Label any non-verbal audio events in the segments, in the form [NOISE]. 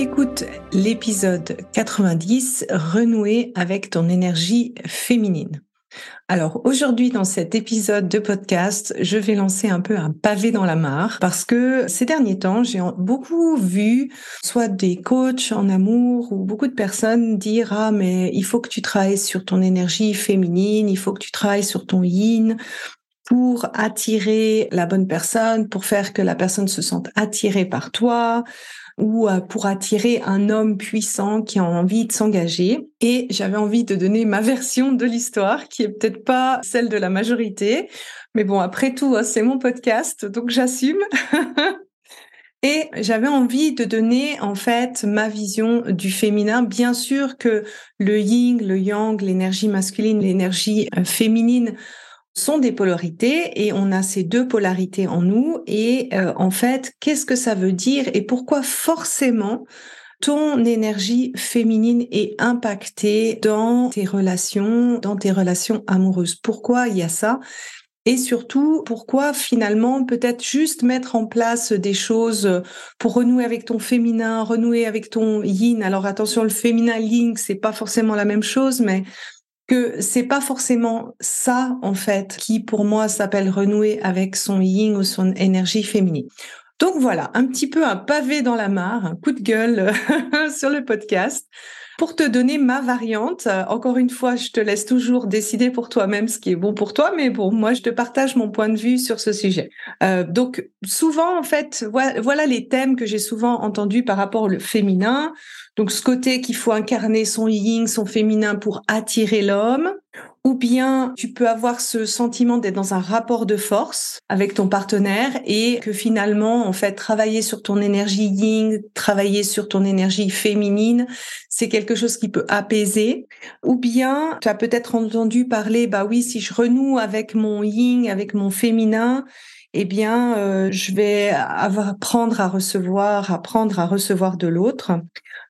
Écoute l'épisode 90, Renouer avec ton énergie féminine. Alors aujourd'hui dans cet épisode de podcast, je vais lancer un peu un pavé dans la mare parce que ces derniers temps, j'ai beaucoup vu soit des coachs en amour ou beaucoup de personnes dire ah mais il faut que tu travailles sur ton énergie féminine, il faut que tu travailles sur ton yin pour attirer la bonne personne, pour faire que la personne se sente attirée par toi, ou euh, pour attirer un homme puissant qui a envie de s'engager. Et j'avais envie de donner ma version de l'histoire, qui est peut-être pas celle de la majorité. Mais bon, après tout, hein, c'est mon podcast, donc j'assume. [LAUGHS] Et j'avais envie de donner en fait ma vision du féminin. Bien sûr que le yin, le yang, l'énergie masculine, l'énergie euh, féminine sont des polarités et on a ces deux polarités en nous et euh, en fait qu'est-ce que ça veut dire et pourquoi forcément ton énergie féminine est impactée dans tes relations, dans tes relations amoureuses? Pourquoi il y a ça? Et surtout, pourquoi finalement peut-être juste mettre en place des choses pour renouer avec ton féminin, renouer avec ton yin? Alors attention, le féminin yin, c'est pas forcément la même chose, mais que c'est pas forcément ça en fait qui pour moi s'appelle renouer avec son yin ou son énergie féminine. Donc voilà, un petit peu un pavé dans la mare, un coup de gueule [LAUGHS] sur le podcast pour te donner ma variante. Encore une fois, je te laisse toujours décider pour toi-même ce qui est bon pour toi, mais bon, moi, je te partage mon point de vue sur ce sujet. Euh, donc, souvent, en fait, voilà, les thèmes que j'ai souvent entendus par rapport au féminin. Donc ce côté qu'il faut incarner son yin, son féminin pour attirer l'homme, ou bien tu peux avoir ce sentiment d'être dans un rapport de force avec ton partenaire et que finalement, en fait, travailler sur ton énergie yin, travailler sur ton énergie féminine, c'est quelque chose qui peut apaiser. Ou bien tu as peut-être entendu parler, bah oui, si je renoue avec mon yin, avec mon féminin, eh bien, euh, je vais apprendre à recevoir, apprendre à recevoir de l'autre.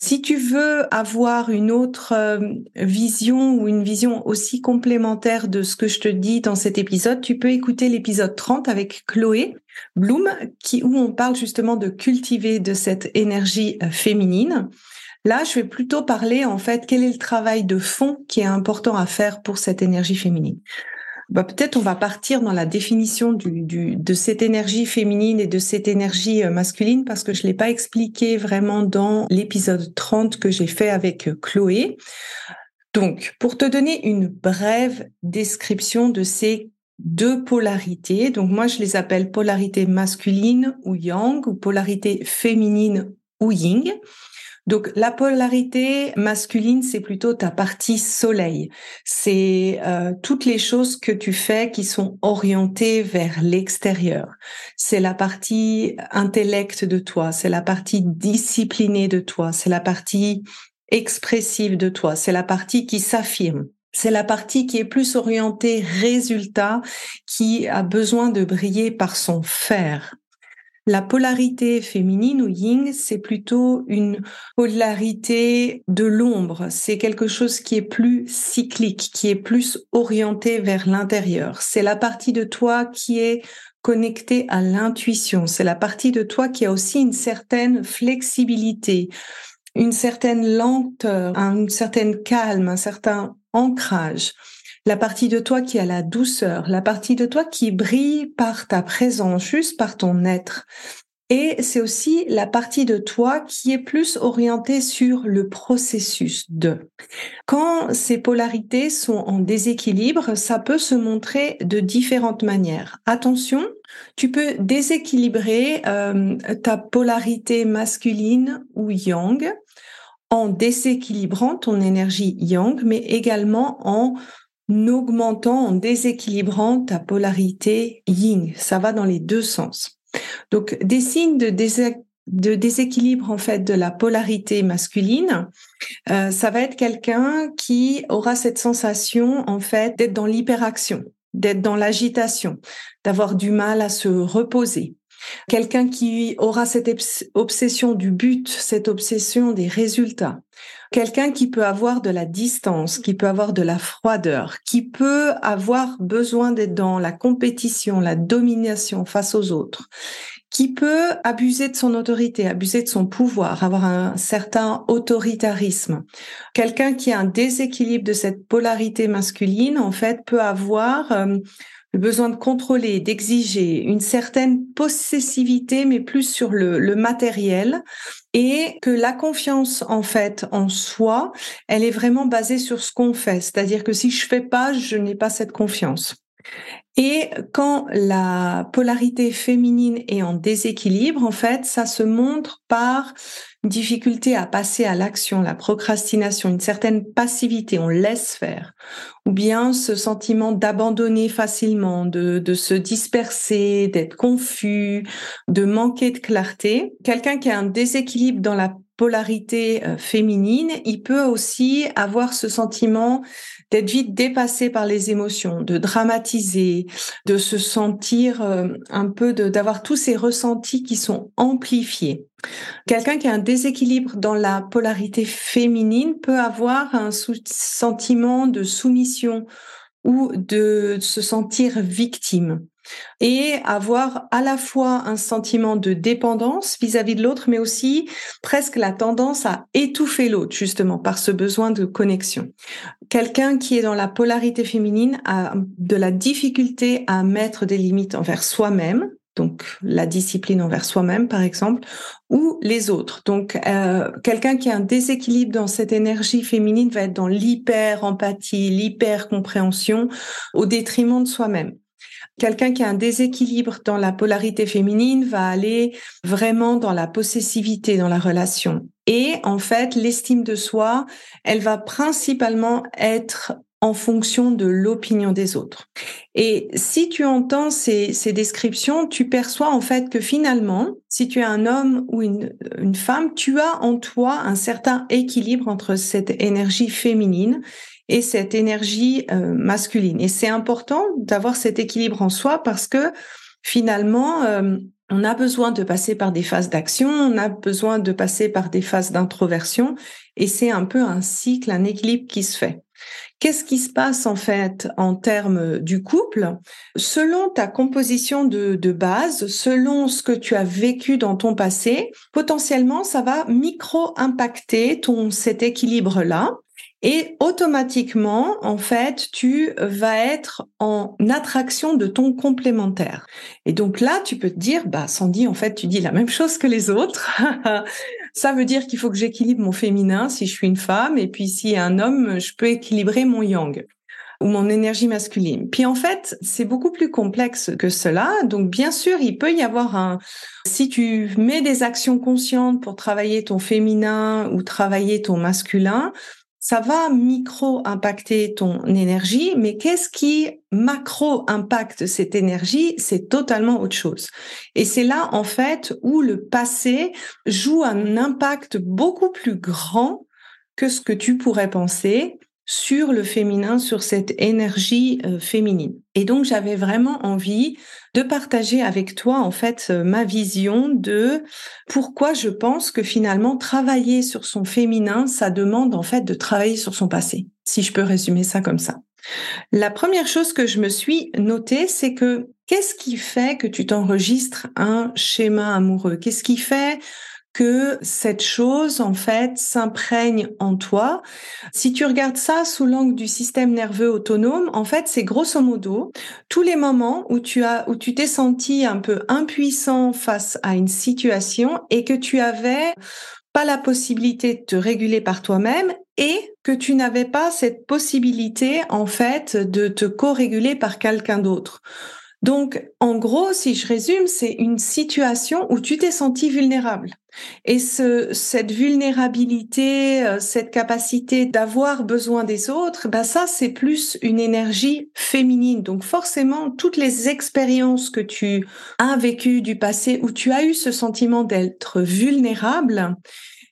Si tu veux avoir une autre euh, vision ou une vision aussi complémentaire de ce que je te dis dans cet épisode, tu peux écouter l'épisode 30 avec Chloé Bloom, qui, où on parle justement de cultiver de cette énergie euh, féminine. Là, je vais plutôt parler en fait quel est le travail de fond qui est important à faire pour cette énergie féminine bah, peut-être on va partir dans la définition de cette énergie féminine et de cette énergie euh, masculine parce que je l'ai pas expliqué vraiment dans l'épisode 30 que j'ai fait avec euh, Chloé. Donc, pour te donner une brève description de ces deux polarités, donc moi je les appelle polarité masculine ou yang ou polarité féminine ou yin. Donc la polarité masculine, c'est plutôt ta partie soleil. C'est euh, toutes les choses que tu fais qui sont orientées vers l'extérieur. C'est la partie intellect de toi, c'est la partie disciplinée de toi, c'est la partie expressive de toi, c'est la partie qui s'affirme. C'est la partie qui est plus orientée résultat, qui a besoin de briller par son faire. La polarité féminine ou yin, c'est plutôt une polarité de l'ombre. C'est quelque chose qui est plus cyclique, qui est plus orienté vers l'intérieur. C'est la partie de toi qui est connectée à l'intuition. C'est la partie de toi qui a aussi une certaine flexibilité, une certaine lenteur, un certain calme, un certain ancrage la partie de toi qui a la douceur, la partie de toi qui brille par ta présence, juste par ton être. Et c'est aussi la partie de toi qui est plus orientée sur le processus de. Quand ces polarités sont en déséquilibre, ça peut se montrer de différentes manières. Attention, tu peux déséquilibrer euh, ta polarité masculine ou yang en déséquilibrant ton énergie yang, mais également en augmentant, en déséquilibrant ta polarité yin. Ça va dans les deux sens. Donc, des signes de, déséquilibre en fait de la polarité masculine, euh, ça va être quelqu'un qui aura cette sensation en fait d'être dans l'hyperaction, d'être dans l'agitation, d'avoir du mal à se reposer. Quelqu'un qui aura cette obsession du but, cette obsession des résultats. Quelqu'un qui peut avoir de la distance, qui peut avoir de la froideur, qui peut avoir besoin d'être dans la compétition, la domination face aux autres, qui peut abuser de son autorité, abuser de son pouvoir, avoir un certain autoritarisme. Quelqu'un qui a un déséquilibre de cette polarité masculine, en fait, peut avoir euh, le besoin de contrôler, d'exiger, une certaine possessivité, mais plus sur le, le, matériel, et que la confiance en fait en soi, elle est vraiment basée sur ce qu'on fait. C'est-à-dire que si je fais pas, je n'ai pas cette confiance. Et quand la polarité féminine est en déséquilibre, en fait, ça se montre par difficulté à passer à l'action, la procrastination, une certaine passivité, on laisse faire, ou bien ce sentiment d'abandonner facilement, de, de se disperser, d'être confus, de manquer de clarté. Quelqu'un qui a un déséquilibre dans la polarité euh, féminine, il peut aussi avoir ce sentiment d'être vite dépassé par les émotions, de dramatiser, de se sentir euh, un peu, d'avoir tous ces ressentis qui sont amplifiés. Quelqu'un qui a un déséquilibre dans la polarité féminine peut avoir un sentiment de soumission ou de se sentir victime et avoir à la fois un sentiment de dépendance vis-à-vis de l'autre, mais aussi presque la tendance à étouffer l'autre, justement, par ce besoin de connexion. Quelqu'un qui est dans la polarité féminine a de la difficulté à mettre des limites envers soi-même, donc la discipline envers soi-même par exemple, ou les autres. Donc euh, quelqu'un qui a un déséquilibre dans cette énergie féminine va être dans l'hyper-empathie, l'hyper-compréhension au détriment de soi-même. Quelqu'un qui a un déséquilibre dans la polarité féminine va aller vraiment dans la possessivité dans la relation. Et en fait, l'estime de soi, elle va principalement être en fonction de l'opinion des autres. Et si tu entends ces, descriptions, tu perçois en fait que finalement, si tu es un homme ou une femme, tu as en toi un certain équilibre entre cette énergie féminine et cette énergie euh, masculine. Et c'est important d'avoir cet équilibre en soi parce que finalement, euh, on a besoin de passer par des phases d'action, on a besoin de passer par des phases d'introversion, et c'est un peu un cycle, un équilibre qui se fait. Qu'est-ce qui se passe en fait en termes du couple? Selon ta composition de, de, base, selon ce que tu as vécu dans ton passé, potentiellement ça va micro-impacter ton cet équilibre-là et automatiquement, en fait, tu vas être en attraction de ton complémentaire. Et donc là, tu peux te dire, bah, Sandy, en fait, tu dis la même chose que les autres. [LAUGHS] Ça veut dire qu'il faut que j'équilibre mon féminin si je suis une femme, et puis si un homme, je peux équilibrer mon yang ou mon énergie masculine. Puis en fait, c'est beaucoup plus complexe que cela. Donc bien sûr, il peut y avoir un si tu mets des actions conscientes pour travailler ton féminin ou travailler ton masculin, ça va micro-impacter ton énergie, mais qu'est-ce qui macro-impacte cette énergie C'est totalement autre chose. Et c'est là, en fait, où le passé joue un impact beaucoup plus grand que ce que tu pourrais penser sur le féminin, sur cette énergie euh, féminine. Et donc, j'avais vraiment envie de partager avec toi, en fait, euh, ma vision de pourquoi je pense que finalement, travailler sur son féminin, ça demande, en fait, de travailler sur son passé. Si je peux résumer ça comme ça. La première chose que je me suis notée, c'est que qu'est-ce qui fait que tu t'enregistres un schéma amoureux? Qu'est-ce qui fait que cette chose, en fait, s'imprègne en toi. Si tu regardes ça sous l'angle du système nerveux autonome, en fait, c'est grosso modo tous les moments où tu as, où tu t'es senti un peu impuissant face à une situation et que tu avais pas la possibilité de te réguler par toi-même et que tu n'avais pas cette possibilité, en fait, de te co-réguler par quelqu'un d'autre. Donc, en gros, si je résume, c'est une situation où tu t'es senti vulnérable. Et ce, cette vulnérabilité, euh, cette capacité d'avoir besoin des autres, bah ça, c'est plus une énergie féminine. Donc, forcément, toutes les expériences que tu as vécues du passé où tu as eu ce sentiment d'être vulnérable,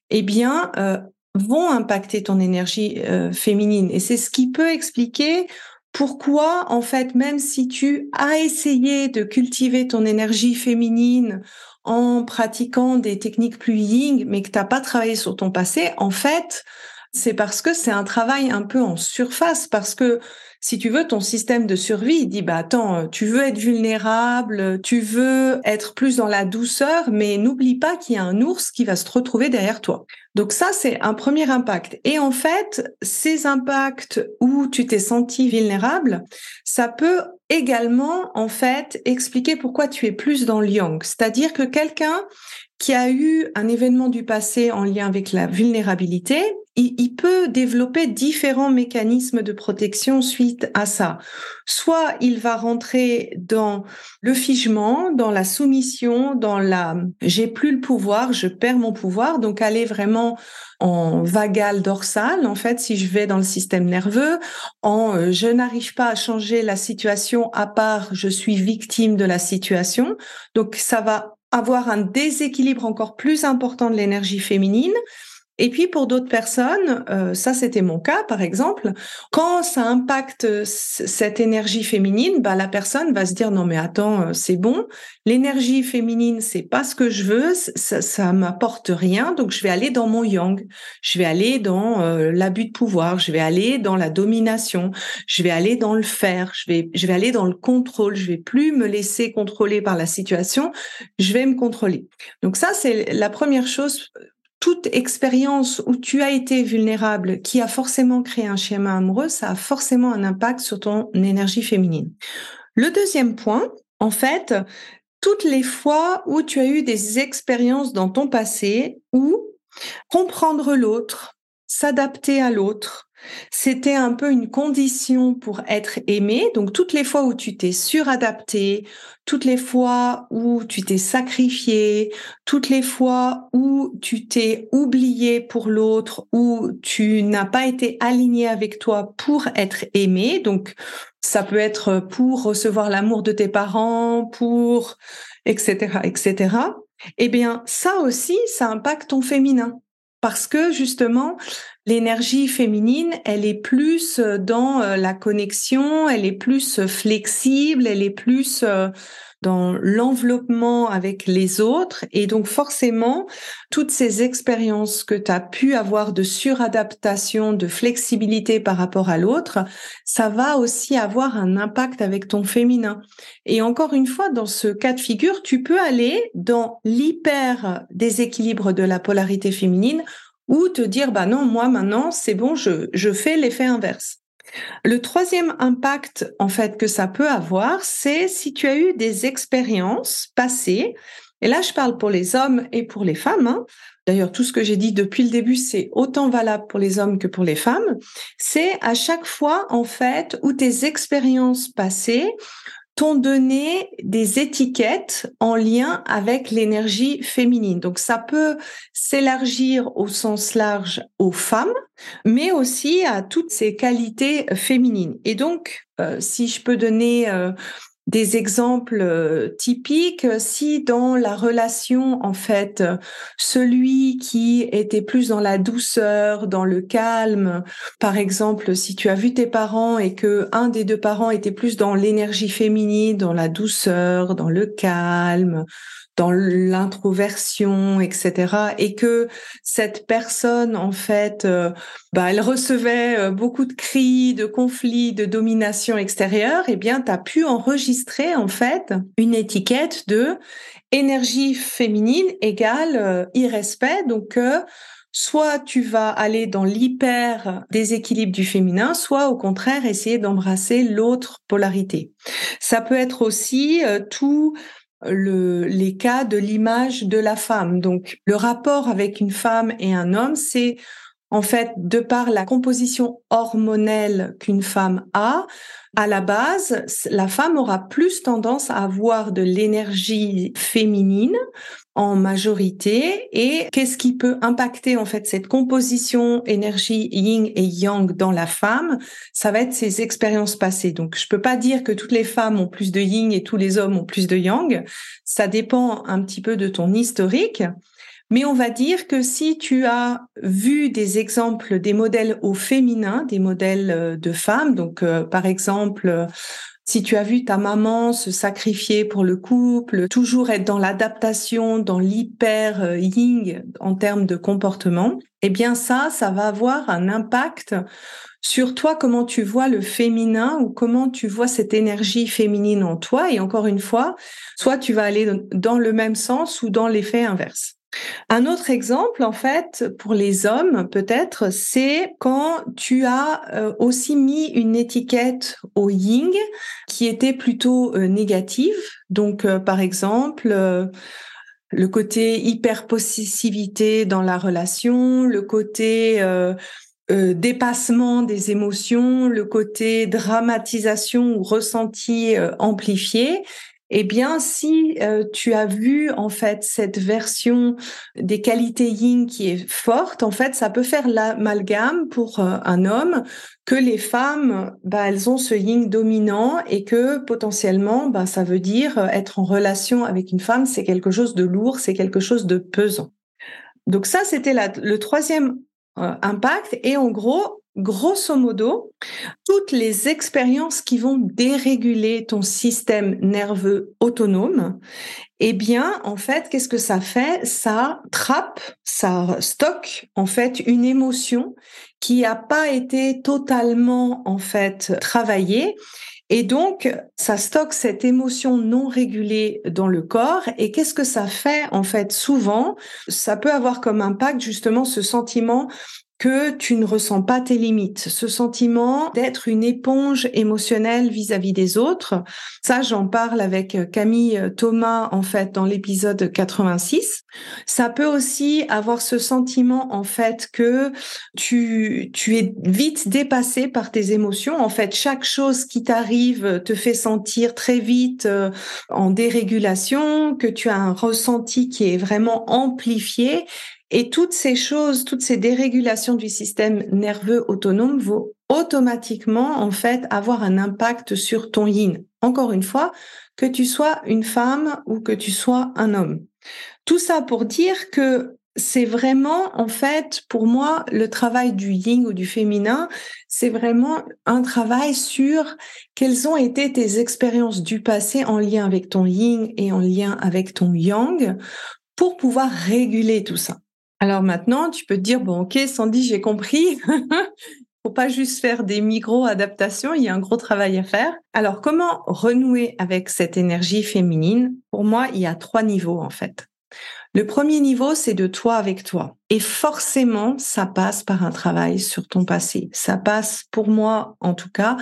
eh bien, euh, vont impacter ton énergie euh, féminine. Et c'est ce qui peut expliquer pourquoi, en fait, même si tu as essayé de cultiver ton énergie féminine en pratiquant des techniques plus ying, mais que tu n'as pas travaillé sur ton passé, en fait, c'est parce que c'est un travail un peu en surface, parce que si tu veux, ton système de survie, dit, bah attends, tu veux être vulnérable, tu veux être plus dans la douceur, mais n'oublie pas qu'il y a un ours qui va se retrouver derrière toi. Donc ça, c'est un premier impact. Et en fait, ces impacts où tu t'es senti vulnérable, ça peut également, en fait, expliquer pourquoi tu es plus dans le yang. C'est-à-dire que quelqu'un qui a eu un événement du passé en lien avec la vulnérabilité, il, peut développer différents mécanismes de protection suite à ça. Soit il va rentrer dans le figement, dans la soumission, dans la j'ai plus le pouvoir, je perds mon pouvoir, donc aller vraiment en vagal dorsal, en fait, si je vais dans le système nerveux, en euh, je n'arrive pas à changer la situation à part je suis victime de la situation. Donc ça va avoir un déséquilibre encore plus important de l'énergie féminine et puis pour d'autres personnes, euh, ça c'était mon cas par exemple, quand ça impacte cette énergie féminine, bah la personne va se dire non mais attends euh, c'est bon, l'énergie féminine c'est pas ce que je veux, ça, ça m'apporte rien, donc je vais aller dans mon yang, je vais aller dans euh, l'abus de pouvoir, je vais aller dans la domination, je vais aller dans le faire, je vais je vais aller dans le contrôle, je vais plus me laisser contrôler par la situation, je vais me contrôler. Donc ça c'est la première chose toute expérience où tu as été vulnérable, qui a forcément créé un schéma amoureux, ça a forcément un impact sur ton énergie féminine. Le deuxième point, en fait, toutes les fois où tu as eu des expériences dans ton passé où comprendre l'autre, s'adapter à l'autre, c'était un peu une condition pour être aimé. Donc toutes les fois où tu t'es suradapté, toutes les fois où tu t'es sacrifié, toutes les fois où tu t'es oublié pour l'autre, où tu n'as pas été aligné avec toi pour être aimé. Donc ça peut être pour recevoir l'amour de tes parents, pour etc. etc. Eh bien ça aussi, ça impacte ton féminin parce que justement, l'énergie féminine, elle est plus euh, dans euh, la connexion, elle est plus euh, flexible, elle est plus dans l'enveloppement avec les autres. Et donc forcément, toutes ces expériences que tu as pu avoir de suradaptation, de flexibilité par rapport à l'autre, ça va aussi avoir un impact avec ton féminin. Et encore une fois, dans ce cas de figure, tu peux aller dans l'hyper déséquilibre de la polarité féminine ou te dire, bah non, moi maintenant, c'est bon, je, fais l'effet inverse. Le troisième impact, en fait, que ça peut avoir, c'est si tu as eu des expériences passées, et là, je parle pour les hommes et pour les femmes. Hein. D'ailleurs, tout ce que j'ai dit depuis le début, c'est autant valable pour les hommes que pour les femmes. C'est à chaque fois, en fait, où tes expériences passées t'ont donné des étiquettes en lien avec l'énergie féminine. Donc ça peut s'élargir au sens large aux femmes, mais aussi à toutes ces qualités féminines. Et donc, euh, si je peux donner euh, des exemples euh, typiques. Si dans la relation, en fait, celui qui était plus dans la douceur, dans le calme, par exemple, si tu as vu tes parents et que un des deux parents était plus dans l'énergie féminine, dans la douceur, dans le calme, dans l'introversion, etc. Et que cette personne, en fait, euh, bah, elle recevait euh, beaucoup de cris, de conflits, de domination extérieure, eh bien, tu as pu enregistrer, en fait, une étiquette de énergie féminine égale euh, irrespect. Donc, euh, soit tu vas aller dans l'hyper déséquilibre du féminin, soit au contraire essayer d'embrasser l'autre polarité. Ça peut être aussi tout le, les cas de l'image de la femme. Donc, le rapport avec une femme et un homme, c'est en fait, de par la composition hormonelle qu'une femme a, à la base, la femme aura plus tendance à avoir de l'énergie féminine en majorité. Et qu'est-ce qui peut impacter en fait cette composition énergie yin et yang dans la femme? Ça va être ses expériences passées. Donc je peux pas dire que toutes les femmes ont plus de yin et tous les hommes ont plus de yang. Ça dépend un petit peu de ton historique mais on va dire que si tu as vu des exemples, des modèles au féminin, des modèles euh, de femmes, donc euh, par exemple, euh, si tu as vu ta maman se sacrifier pour le couple, toujours être dans l'adaptation, dans l'hyper ying en termes de comportement, eh bien ça, ça va avoir un impact sur toi, comment tu vois le féminin ou comment tu vois cette énergie féminine en toi. Et encore une fois, soit tu vas aller dans le même sens ou dans l'effet inverse. Un autre exemple, en fait, pour les hommes, peut-être, c'est quand tu as euh, aussi mis une étiquette au ying qui était plutôt euh, négative. Donc, euh, par exemple, le côté hyper possessivité dans la relation, le côté dépassement des émotions, le côté dramatisation ou ressenti amplifié eh bien, si euh, tu as vu en fait cette version des qualités yin qui est forte, en fait, ça peut faire l'amalgame pour euh, un homme que les femmes, bah, elles ont ce yin dominant et que potentiellement, bah, ça veut dire euh, être en relation avec une femme, c'est quelque chose de lourd, c'est quelque chose de pesant. Donc ça, c'était le troisième impact. Et en gros, grosso modo, toutes les expériences qui vont déréguler ton système nerveux autonome, eh bien, en fait, qu'est-ce que ça fait? Ça trappe, ça stocke, en fait, une émotion qui n'a pas été totalement, en fait, travaillée. Et donc, ça stocke cette émotion non régulée dans le corps. Et qu'est-ce que ça fait en fait? Souvent, ça peut avoir comme impact justement ce sentiment que tu ne ressens pas tes limites, ce sentiment d'être une éponge émotionnelle vis-à-vis des autres. Ça, j'en parle avec Camille Thomas, en fait, dans l'épisode 86. Ça peut aussi avoir ce sentiment, en fait, que tu, tu es vite dépassé par tes émotions. En fait, chaque chose qui t'arrive te fait sentir très vite euh, en dérégulation, que tu as un ressenti qui est vraiment amplifié et toutes ces choses, toutes ces dérégulations du système nerveux autonome vont automatiquement, en fait, avoir un impact sur ton yin. Encore une fois, que tu sois une femme ou que tu sois un homme. Tout ça pour dire que c'est vraiment, en fait, pour moi, le travail du yin ou du féminin, c'est vraiment un travail sur quelles ont été tes expériences du passé en lien avec ton yin et en lien avec ton yang pour pouvoir réguler tout ça. Alors maintenant, tu peux te dire, bon, ok, Sandy, j'ai compris. [LAUGHS] Faut pas juste faire des micro-adaptations, il y a un gros travail à faire. Alors, comment renouer avec cette énergie féminine? Pour moi, il y a trois niveaux, en fait. Le premier niveau, c'est de toi avec toi. Et forcément, ça passe par un travail sur ton passé. Ça passe, pour moi, en tout cas,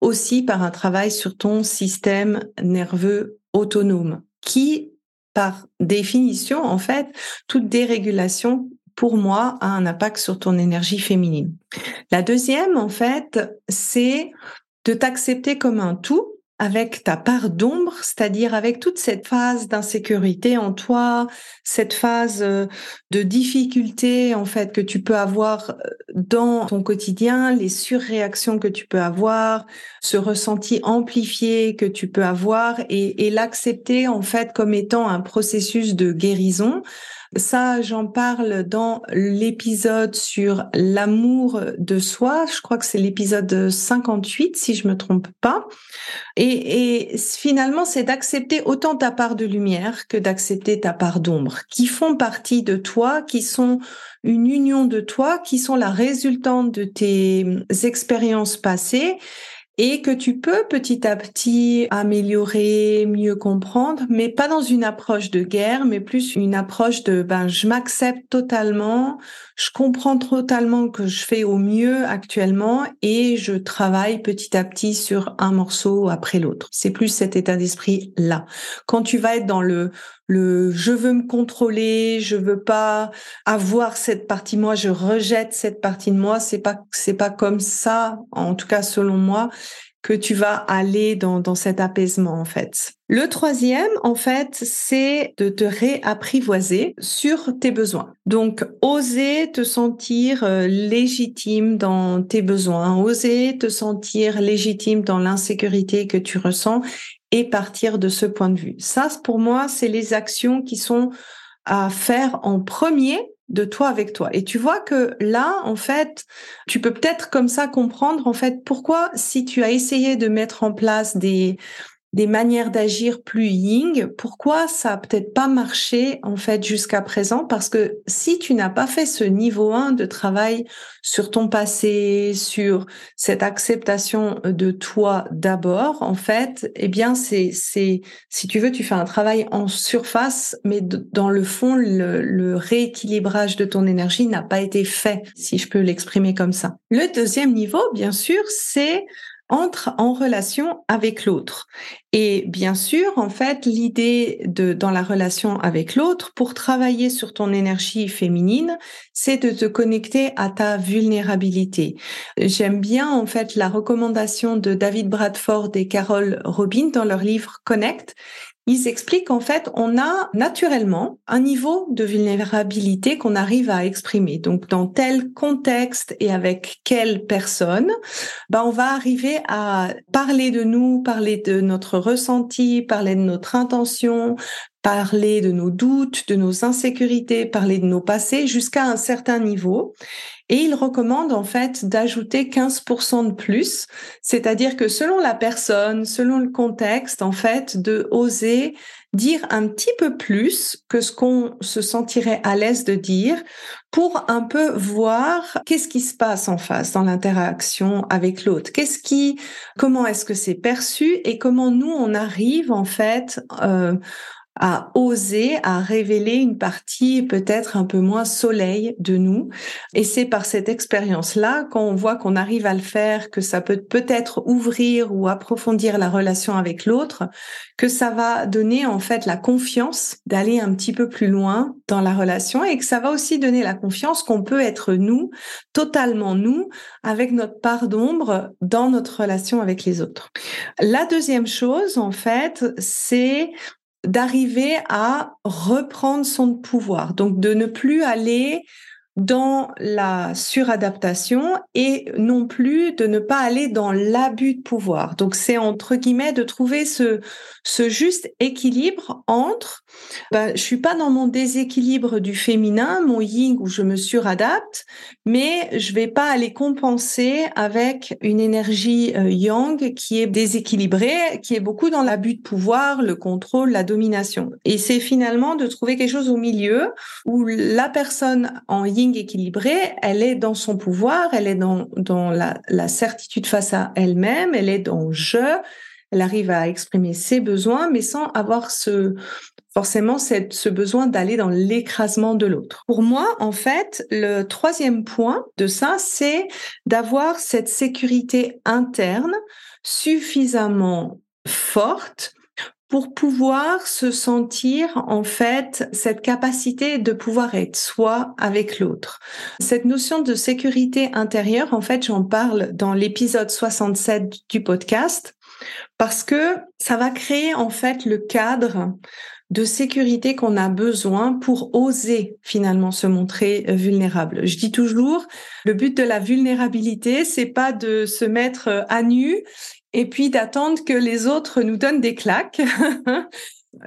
aussi par un travail sur ton système nerveux autonome, qui par définition, en fait, toute dérégulation, pour moi, a un impact sur ton énergie féminine. La deuxième, en fait, c'est de t'accepter comme un tout avec ta part d'ombre, c'est-à-dire avec toute cette phase d'insécurité en toi, cette phase euh, de difficulté en fait que tu peux avoir euh, dans ton quotidien, les surréactions que tu peux avoir, ce ressenti amplifié que tu peux avoir et, et l'accepter en fait comme étant un processus de guérison ça, j'en parle dans l'épisode sur l'amour de soi. Je crois que c'est l'épisode 58, si je me trompe pas. Et, et finalement, c'est d'accepter autant ta part de lumière que d'accepter ta part d'ombre, qui font partie de toi, qui sont une union de toi, qui sont la résultante de tes expériences passées et que tu peux petit à petit améliorer, mieux comprendre, mais pas dans une approche de guerre, mais plus une approche de ben je m'accepte totalement, je comprends totalement que je fais au mieux actuellement et je travaille petit à petit sur un morceau après l'autre. C'est plus cet état d'esprit là. Quand tu vas être dans le le je veux me contrôler, je veux pas avoir cette partie moi, je rejette cette partie de moi, c'est pas c'est pas comme ça en tout cas selon moi que tu vas aller dans, dans cet apaisement en fait. Le troisième, en fait, c'est de te réapprivoiser sur tes besoins. Donc, oser te sentir euh, légitime dans tes besoins, oser te sentir légitime dans l'insécurité que tu ressens et partir de ce point de vue. Ça, pour moi, c'est les actions qui sont à faire en premier de toi avec toi. Et tu vois que là, en fait, tu peux peut-être comme ça comprendre, en fait, pourquoi si tu as essayé de mettre en place des, des manières d'agir plus ying. Pourquoi ça a peut-être pas marché en fait jusqu'à présent? Parce que si tu n'as pas fait ce niveau 1 de travail sur ton passé, sur cette acceptation de toi d'abord, en fait, eh bien c'est c'est si tu veux, tu fais un travail en surface, mais dans le fond, le, le rééquilibrage de ton énergie n'a pas été fait, si je peux l'exprimer comme ça. Le deuxième niveau, bien sûr, c'est entre en relation avec l'autre. Et bien sûr, en fait, l'idée de dans la relation avec l'autre pour travailler sur ton énergie féminine, c'est de te connecter à ta vulnérabilité. J'aime bien en fait la recommandation de David Bradford et Carol Robin dans leur livre Connect ils expliquent qu'en fait, on a naturellement un niveau de vulnérabilité qu'on arrive à exprimer. Donc, dans tel contexte et avec quelle personne, ben, on va arriver à parler de nous, parler de notre ressenti, parler de notre intention, parler de nos doutes, de nos insécurités, parler de nos passés jusqu'à un certain niveau. Et il recommande en fait d'ajouter 15% de plus, c'est-à-dire que selon la personne, selon le contexte, en fait, de oser dire un petit peu plus que ce qu'on se sentirait à l'aise de dire pour un peu voir qu'est-ce qui se passe en face dans l'interaction avec l'autre. Qu'est-ce qui, comment est-ce que c'est perçu et comment nous on arrive en fait euh, à oser, à révéler une partie peut-être un peu moins soleil de nous. Et c'est par cette expérience-là, quand on voit qu'on arrive à le faire, que ça peut peut-être ouvrir ou approfondir la relation avec l'autre, que ça va donner en fait la confiance d'aller un petit peu plus loin dans la relation et que ça va aussi donner la confiance qu'on peut être nous, totalement nous, avec notre part d'ombre dans notre relation avec les autres. La deuxième chose, en fait, c'est d'arriver à reprendre son pouvoir, donc de ne plus aller dans la suradaptation et non plus de ne pas aller dans l'abus de pouvoir. Donc c'est entre guillemets de trouver ce, ce juste équilibre entre ben, je suis pas dans mon déséquilibre du féminin, mon yin où je me suradapte, mais je vais pas aller compenser avec une énergie euh, yang qui est déséquilibrée, qui est beaucoup dans l'abus de pouvoir, le contrôle, la domination. Et c'est finalement de trouver quelque chose au milieu où la personne en yin équilibrée, elle est dans son pouvoir, elle est dans, dans la, la certitude face à elle-même, elle est dans je, elle arrive à exprimer ses besoins, mais sans avoir ce forcément cette, ce besoin d'aller dans l'écrasement de l'autre. Pour moi, en fait, le troisième point de ça, c'est d'avoir cette sécurité interne suffisamment forte pour pouvoir se sentir en fait cette capacité de pouvoir être soi avec l'autre. Cette notion de sécurité intérieure, en fait, j'en parle dans l'épisode 67 du podcast parce que ça va créer en fait le cadre de sécurité qu'on a besoin pour oser finalement se montrer vulnérable. Je dis toujours, le but de la vulnérabilité, c'est pas de se mettre à nu et puis d'attendre que les autres nous donnent des claques. [LAUGHS]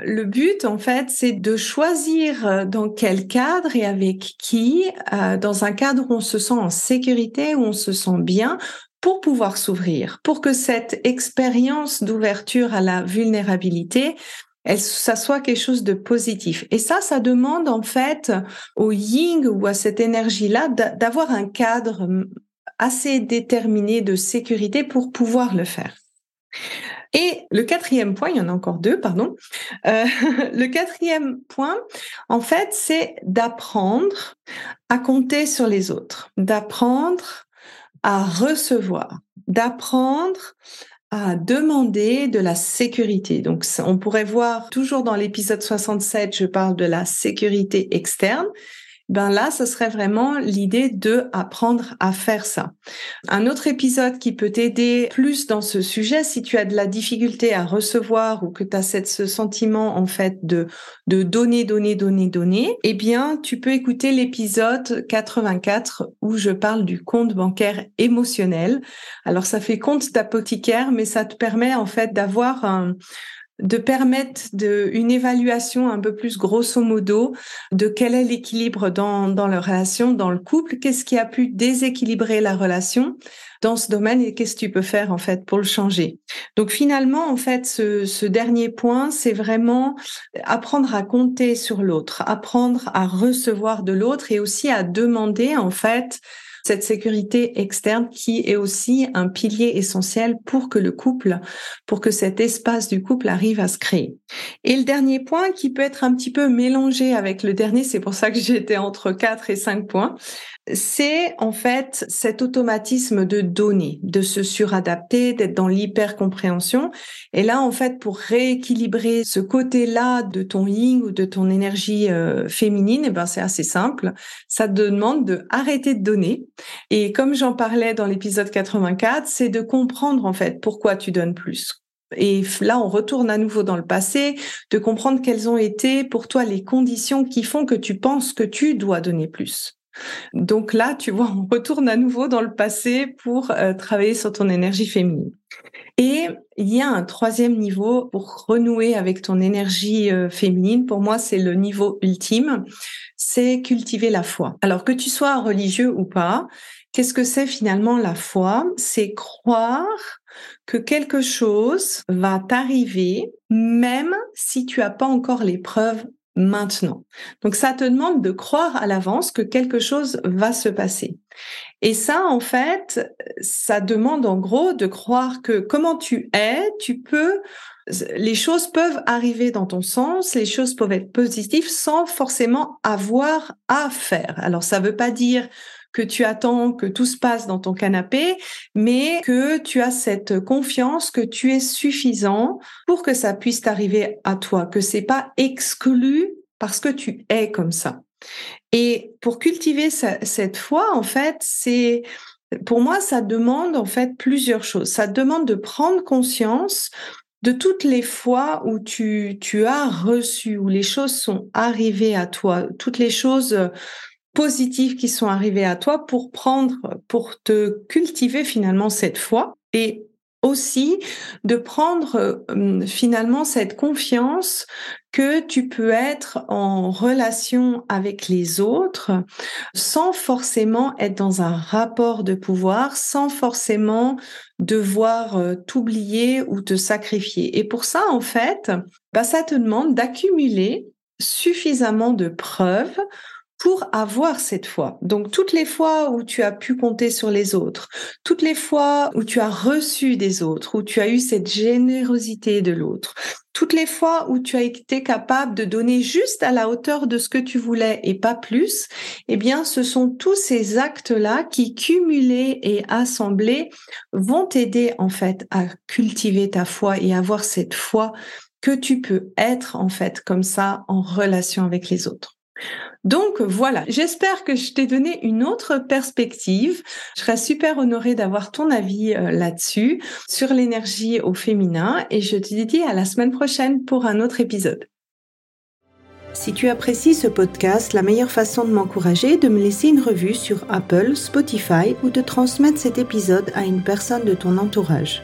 Le but, en fait, c'est de choisir dans quel cadre et avec qui, euh, dans un cadre où on se sent en sécurité, où on se sent bien, pour pouvoir s'ouvrir, pour que cette expérience d'ouverture à la vulnérabilité, elle, ça soit quelque chose de positif. Et ça, ça demande en fait au yin ou à cette énergie-là d'avoir un cadre assez déterminé de sécurité pour pouvoir le faire. Et le quatrième point, il y en a encore deux, pardon. Euh, [LAUGHS] le quatrième point, en fait, c'est d'apprendre à compter sur les autres, d'apprendre à recevoir, d'apprendre à demander de la sécurité. Donc, on pourrait voir toujours dans l'épisode 67, je parle de la sécurité externe, ben là, ce serait vraiment l'idée de apprendre à faire ça. Un autre épisode qui peut t'aider plus dans ce sujet, si tu as de la difficulté à recevoir ou que tu as cette, ce sentiment en fait de de donner, donner, donner, donner, eh bien, tu peux écouter l'épisode 84 où je parle du compte bancaire émotionnel. Alors, ça fait compte d'apothicaire, mais ça te permet en fait d'avoir un de permettre de, une évaluation un peu plus grosso modo de quel est l'équilibre dans, dans la relation, dans le couple, qu'est-ce qui a pu déséquilibrer la relation dans ce domaine et qu'est-ce que tu peux faire en fait pour le changer? Donc finalement, en fait, ce, ce dernier point, c'est vraiment apprendre à compter sur l'autre, apprendre à recevoir de l'autre et aussi à demander en fait cette sécurité externe qui est aussi un pilier essentiel pour que le couple, pour que cet espace du couple arrive à se créer. Et le dernier point qui peut être un petit peu mélangé avec le dernier, c'est pour ça que j'étais entre 4 et 5 points, c'est en fait cet automatisme de donner, de se suradapter, d'être dans l'hyper-compréhension. Et là, en fait, pour rééquilibrer ce côté-là de ton yin ou de ton énergie euh, féminine, eh ben, c'est assez simple. Ça te demande de arrêter de donner. Et comme j'en parlais dans l'épisode 84, c'est de comprendre en fait pourquoi tu donnes plus. Et là, on retourne à nouveau dans le passé, de comprendre quelles ont été pour toi les conditions qui font que tu penses que tu dois donner plus. Donc là, tu vois, on retourne à nouveau dans le passé pour euh, travailler sur ton énergie féminine. Et il y a un troisième niveau pour renouer avec ton énergie euh, féminine. Pour moi, c'est le niveau ultime. C'est cultiver la foi. Alors que tu sois religieux ou pas, qu'est-ce que c'est finalement la foi? C'est croire que quelque chose va t'arriver même si tu as pas encore les preuves maintenant. Donc ça te demande de croire à l'avance que quelque chose va se passer. Et ça, en fait, ça demande en gros de croire que comment tu es, tu peux, les choses peuvent arriver dans ton sens, les choses peuvent être positives sans forcément avoir à faire. Alors ça veut pas dire que tu attends que tout se passe dans ton canapé, mais que tu as cette confiance que tu es suffisant pour que ça puisse t'arriver à toi, que c'est pas exclu parce que tu es comme ça. Et pour cultiver cette foi, en fait, c'est pour moi, ça demande en fait plusieurs choses. Ça demande de prendre conscience de toutes les fois où tu, tu as reçu, où les choses sont arrivées à toi, toutes les choses positives qui sont arrivées à toi pour prendre, pour te cultiver finalement cette foi et aussi de prendre euh, finalement cette confiance que tu peux être en relation avec les autres sans forcément être dans un rapport de pouvoir, sans forcément devoir euh, t'oublier ou te sacrifier. Et pour ça, en fait, bah, ça te demande d'accumuler suffisamment de preuves pour avoir cette foi. Donc toutes les fois où tu as pu compter sur les autres, toutes les fois où tu as reçu des autres, où tu as eu cette générosité de l'autre, toutes les fois où tu as été capable de donner juste à la hauteur de ce que tu voulais et pas plus, eh bien ce sont tous ces actes-là qui cumulés et assemblés vont t'aider en fait à cultiver ta foi et avoir cette foi que tu peux être en fait comme ça en relation avec les autres. Donc voilà, j'espère que je t'ai donné une autre perspective. Je serais super honorée d'avoir ton avis euh, là-dessus, sur l'énergie au féminin, et je te dis à la semaine prochaine pour un autre épisode. Si tu apprécies ce podcast, la meilleure façon de m'encourager est de me laisser une revue sur Apple, Spotify ou de transmettre cet épisode à une personne de ton entourage.